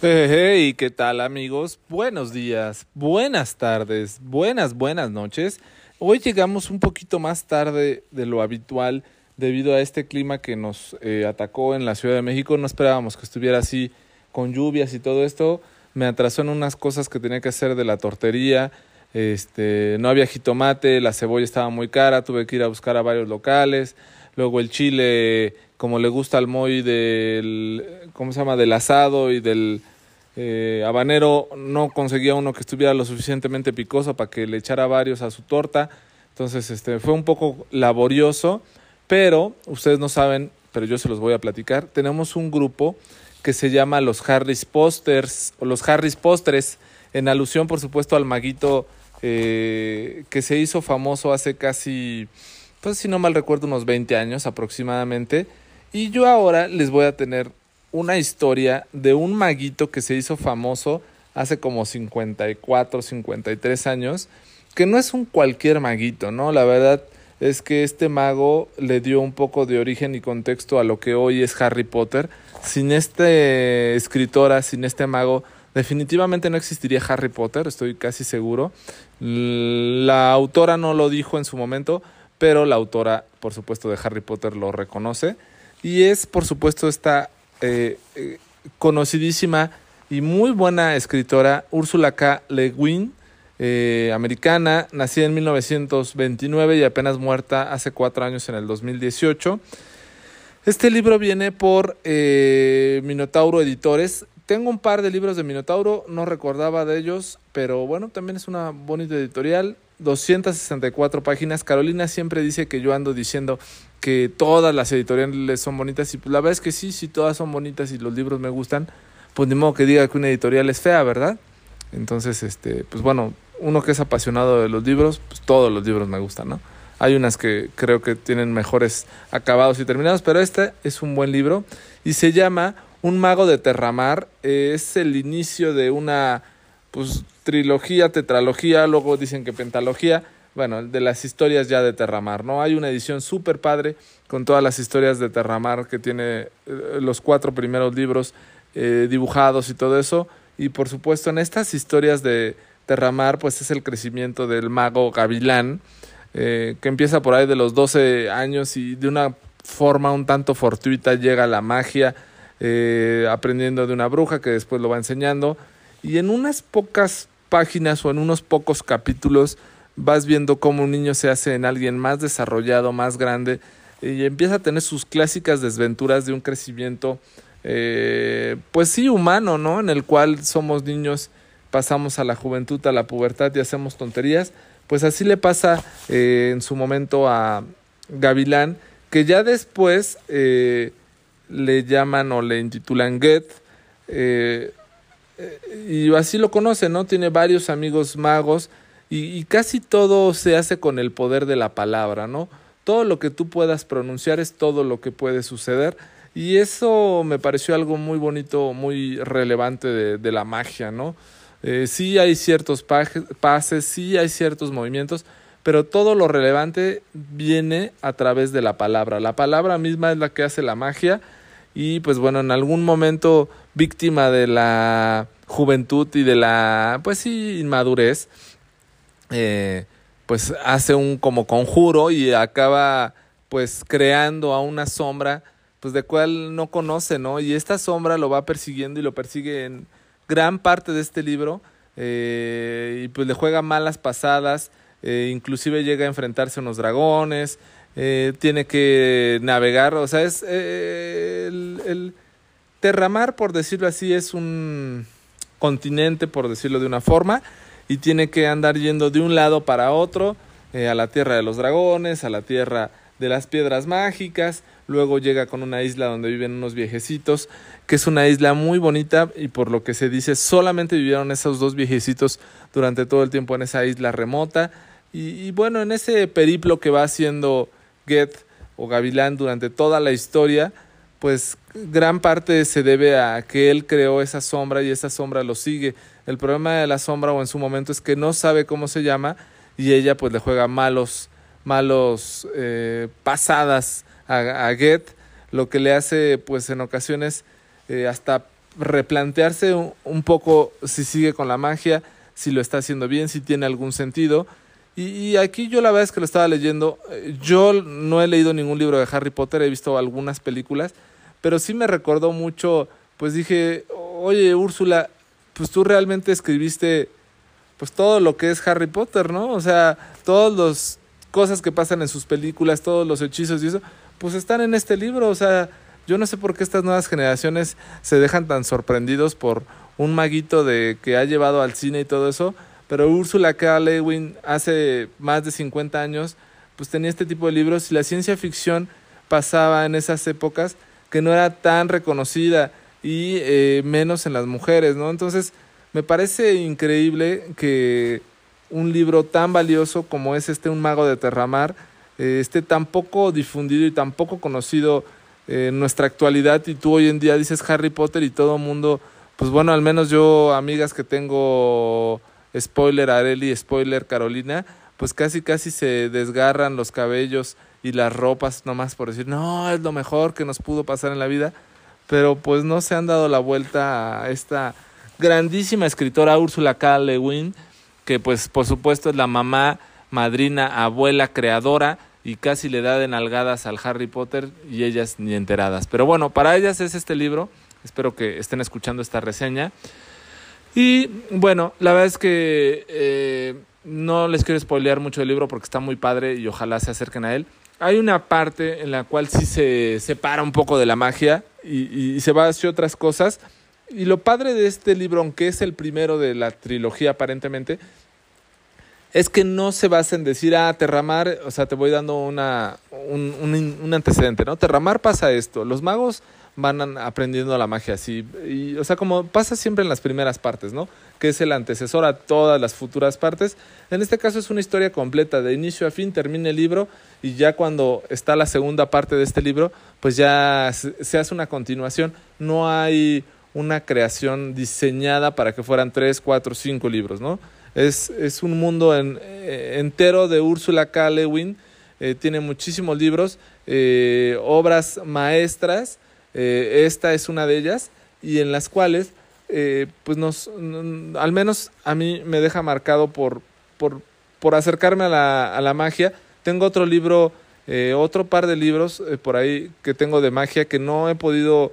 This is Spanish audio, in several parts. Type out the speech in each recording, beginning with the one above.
Hey, ¿qué tal amigos? Buenos días, buenas tardes, buenas, buenas noches. Hoy llegamos un poquito más tarde de lo habitual debido a este clima que nos eh, atacó en la Ciudad de México. No esperábamos que estuviera así con lluvias y todo esto. Me atrasó en unas cosas que tenía que hacer de la tortería. Este, no había jitomate, la cebolla estaba muy cara, tuve que ir a buscar a varios locales. Luego el chile, como le gusta al Moy del, ¿cómo se llama? Del asado y del eh, habanero, no conseguía uno que estuviera lo suficientemente picoso para que le echara varios a su torta. Entonces, este, fue un poco laborioso, pero ustedes no saben, pero yo se los voy a platicar. Tenemos un grupo que se llama los Harris Posters, o los Harris Postres, en alusión, por supuesto, al maguito eh, que se hizo famoso hace casi pues si no mal recuerdo, unos 20 años aproximadamente. Y yo ahora les voy a tener una historia de un maguito que se hizo famoso hace como 54, 53 años, que no es un cualquier maguito, ¿no? La verdad es que este mago le dio un poco de origen y contexto a lo que hoy es Harry Potter. Sin este escritora, sin este mago, definitivamente no existiría Harry Potter, estoy casi seguro. La autora no lo dijo en su momento, pero la autora, por supuesto, de Harry Potter lo reconoce. Y es, por supuesto, esta eh, eh, conocidísima y muy buena escritora Úrsula K. Le Guin, eh, americana, nacida en 1929 y apenas muerta hace cuatro años en el 2018. Este libro viene por Minotauro Editores. Tengo un par de libros de Minotauro, no recordaba de ellos, pero bueno, también es una bonita editorial. 264 páginas. Carolina siempre dice que yo ando diciendo que todas las editoriales son bonitas y pues la verdad es que sí, si todas son bonitas y los libros me gustan, pues ni modo que diga que una editorial es fea, ¿verdad? Entonces, este, pues bueno, uno que es apasionado de los libros, pues todos los libros me gustan, ¿no? Hay unas que creo que tienen mejores acabados y terminados, pero este es un buen libro y se llama Un mago de Terramar. Es el inicio de una pues trilogía, tetralogía, luego dicen que pentalogía, bueno, de las historias ya de Terramar, ¿no? Hay una edición súper padre con todas las historias de Terramar que tiene eh, los cuatro primeros libros eh, dibujados y todo eso. Y por supuesto en estas historias de Terramar, pues es el crecimiento del mago Gavilán, eh, que empieza por ahí de los 12 años y de una forma un tanto fortuita llega la magia, aprendiendo de una bruja que después lo va enseñando. Y en unas pocas páginas o en unos pocos capítulos vas viendo cómo un niño se hace en alguien más desarrollado, más grande, y empieza a tener sus clásicas desventuras de un crecimiento, eh, pues sí, humano, ¿no? En el cual somos niños, pasamos a la juventud, a la pubertad y hacemos tonterías. Pues así le pasa eh, en su momento a Gavilán, que ya después eh, le llaman o le intitulan Get, y así lo conoce, ¿no? Tiene varios amigos magos y, casi todo se hace con el poder de la palabra, ¿no? Todo lo que tú puedas pronunciar es todo lo que puede suceder y eso me pareció algo muy bonito, muy relevante de, la magia, ¿no? Eh, sí hay ciertos pases, sí hay ciertos movimientos, pero todo lo relevante viene a través de la palabra. La palabra misma es la que hace la magia y pues bueno, en algún momento víctima de la juventud y de la, pues sí, inmadurez, eh, pues hace un como conjuro y acaba pues creando a una sombra pues de cual no conoce, ¿no? Y esta sombra lo va persiguiendo y lo persigue en gran parte de este libro eh, y pues le juega malas pasadas, eh, inclusive llega a enfrentarse a unos dragones, eh, tiene que navegar, o sea, es eh, el, el, Terramar, por decirlo así, es un continente, por decirlo de una forma, y tiene que andar yendo de un lado para otro, eh, a la tierra de los dragones, a la tierra de las piedras mágicas, luego llega con una isla donde viven unos viejecitos, que es una isla muy bonita y por lo que se dice solamente vivieron esos dos viejecitos durante todo el tiempo en esa isla remota y, y bueno, en ese periplo que va haciendo Get o Gavilán durante toda la historia, pues gran parte se debe a que él creó esa sombra y esa sombra lo sigue. El problema de la sombra o en su momento es que no sabe cómo se llama y ella pues le juega malos, malos eh, pasadas a, Get, lo que le hace pues en ocasiones eh, hasta replantearse un, poco si sigue con la magia, si lo está haciendo bien, si tiene algún sentido. Y, aquí yo la verdad es que lo estaba leyendo. Yo no he leído ningún libro de Harry Potter, he visto algunas películas, pero sí me recordó mucho, pues dije, oye Úrsula, pues tú realmente escribiste pues todo lo que es Harry Potter, ¿no? O sea, todas las cosas que pasan en sus películas, todos los hechizos y eso, pues están en este libro, o sea, yo no sé por qué estas nuevas generaciones se dejan tan sorprendidos por un maguito de que ha llevado al cine y todo eso, pero Úrsula K. Lewin hace más de 50 años pues tenía este tipo de libros y la ciencia ficción pasaba en esas épocas que no era tan reconocida y eh, menos en las mujeres, ¿no? Entonces, me parece increíble que un libro tan valioso como es este Un mago de Terramar eh, esté tan poco difundido y tan poco conocido en nuestra actualidad y tú hoy en día dices Harry Potter y todo mundo, pues bueno, al menos yo amigas que tengo spoiler Areli, spoiler Carolina, pues casi casi se desgarran los cabellos y las ropas nomás por decir, no, es lo mejor que nos pudo pasar en la vida, pero pues no se han dado la vuelta a esta grandísima escritora Úrsula K. Lewin, que pues por supuesto es la mamá, madrina, abuela, creadora y casi le da de nalgadas al Harry Potter y ellas ni enteradas. Pero bueno, para ellas es este libro, espero que estén escuchando esta reseña. Y bueno, la verdad es que eh, no les quiero spoilear mucho el libro porque está muy padre y ojalá se acerquen a él. Hay una parte en la cual sí se separa un poco de la magia y, se va hacia otras cosas y lo padre de este libro, aunque es el primero de la trilogía aparentemente, es que no se basa en decir, ah, Terramar, o sea, te voy dando una, un, un, antecedente, ¿no? Terramar pasa esto, los magos van aprendiendo la magia así, y, o sea, como pasa siempre en las primeras partes, ¿no? Que es el antecesor a todas las futuras partes. En este caso es una historia completa, de inicio a fin, termina el libro, y ya cuando está la segunda parte de este libro, pues ya se hace una continuación, no hay una creación diseñada para que fueran tres, cuatro, cinco libros, ¿no? Es, es un mundo en, eh, entero de Úrsula K. Lewin, eh, tiene muchísimos libros, eh, obras maestras, esta es una de ellas, y en las cuales, pues nos, al menos a mí me deja marcado por, por, por acercarme a la, a la magia. Tengo otro libro, otro par de libros por ahí que tengo de magia que no he podido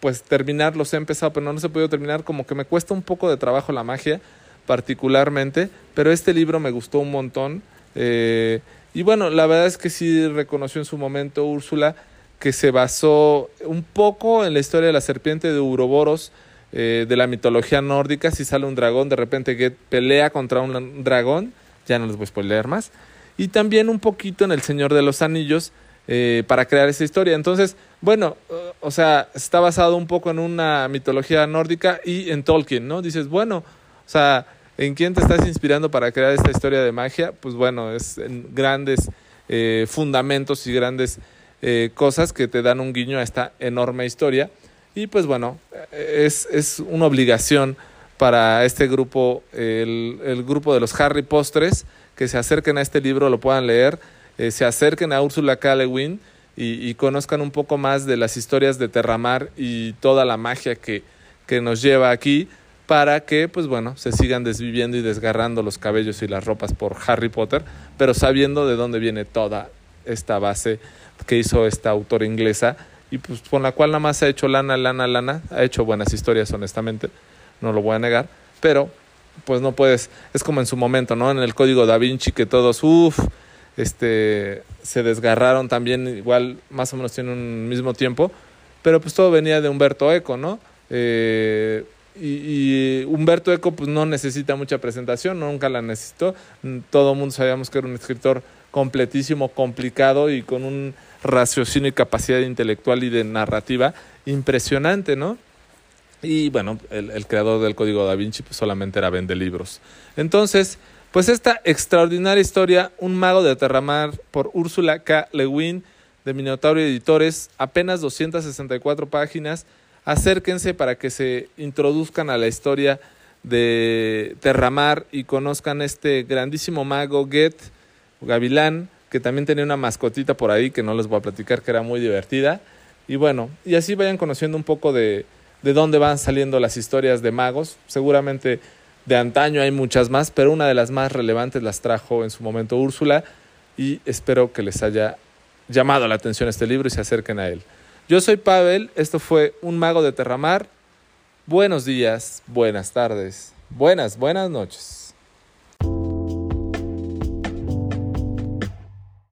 pues terminar, los he empezado, pero no, se ha podido terminar, como que me cuesta un poco de trabajo la magia, particularmente, pero este libro me gustó un montón. Eh, y bueno, la verdad es que sí reconoció en su momento Úrsula que se basó un poco en la historia de la serpiente de Uroboros, eh, de la mitología nórdica, si sale un dragón, de repente que pelea contra un dragón, ya no les voy a spoiler más, y también un poquito en El Señor de los Anillos, eh, para crear esa historia. Entonces, bueno, o sea, está basado un poco en una mitología nórdica y en Tolkien, ¿no? Dices, bueno, o sea, ¿en quién te estás inspirando para crear esta historia de magia? Pues bueno, es en grandes eh, fundamentos y grandes eh, cosas que te dan un guiño a esta enorme historia. Y pues bueno, es, es una obligación para este grupo, el, el grupo de los Harry Postres, que se acerquen a este libro, lo puedan leer eh, se acerquen a Úrsula K. Lewin y, conozcan un poco más de las historias de Terramar y toda la magia que, que nos lleva aquí para que, pues bueno, se sigan desviviendo y desgarrando los cabellos y las ropas por Harry Potter, pero sabiendo de dónde viene toda esta base que hizo esta autora inglesa y pues con la cual nada más ha hecho lana, lana, lana, ha hecho buenas historias honestamente, no lo voy a negar, pero pues no puedes, es como en su momento, ¿no? En el código da Vinci que todos, uff, este, se desgarraron también, igual más o menos tienen un mismo tiempo, pero pues todo venía de Humberto Eco, ¿no? Eh, y, Humberto Eco pues no necesita mucha presentación, nunca la necesitó, todo el mundo sabíamos que era un escritor completísimo, complicado y con un raciocinio y capacidad intelectual y de narrativa impresionante, ¿no? Y bueno, el, creador del Código da Vinci pues solamente era vende libros. Entonces, pues esta extraordinaria historia, Un mago de Terramar, por Úrsula K. Lewin, de Minotauro Editores, apenas 264 páginas. Acérquense para que se introduzcan a la historia de Terramar y conozcan este grandísimo mago Get, Gavilán, que también tenía una mascotita por ahí que no les voy a platicar, que era muy divertida. Y bueno, y así vayan conociendo un poco de, de dónde van saliendo las historias de magos. Seguramente de antaño hay muchas más, pero una de las más relevantes las trajo en su momento Úrsula y espero que les haya llamado la atención este libro y se acerquen a él. Yo soy Pavel, esto fue Un Mago de Terramar. Buenos días, buenas tardes, buenas, buenas noches.